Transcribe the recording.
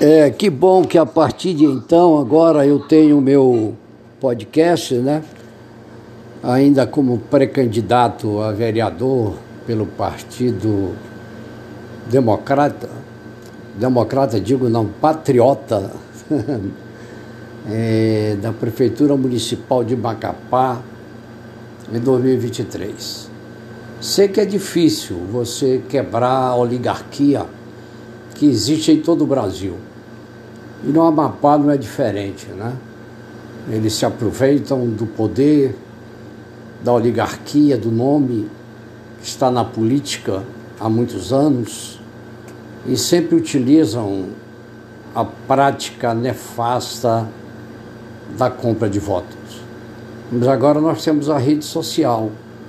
É, que bom que a partir de então, agora eu tenho o meu podcast, né? Ainda como pré-candidato a vereador pelo Partido Democrata, democrata digo não, patriota, é, da Prefeitura Municipal de Macapá em 2023. Sei que é difícil você quebrar a oligarquia que existe em todo o Brasil. E no Amapá não é diferente, né? Eles se aproveitam do poder, da oligarquia, do nome que está na política há muitos anos e sempre utilizam a prática nefasta da compra de votos. Mas agora nós temos a rede social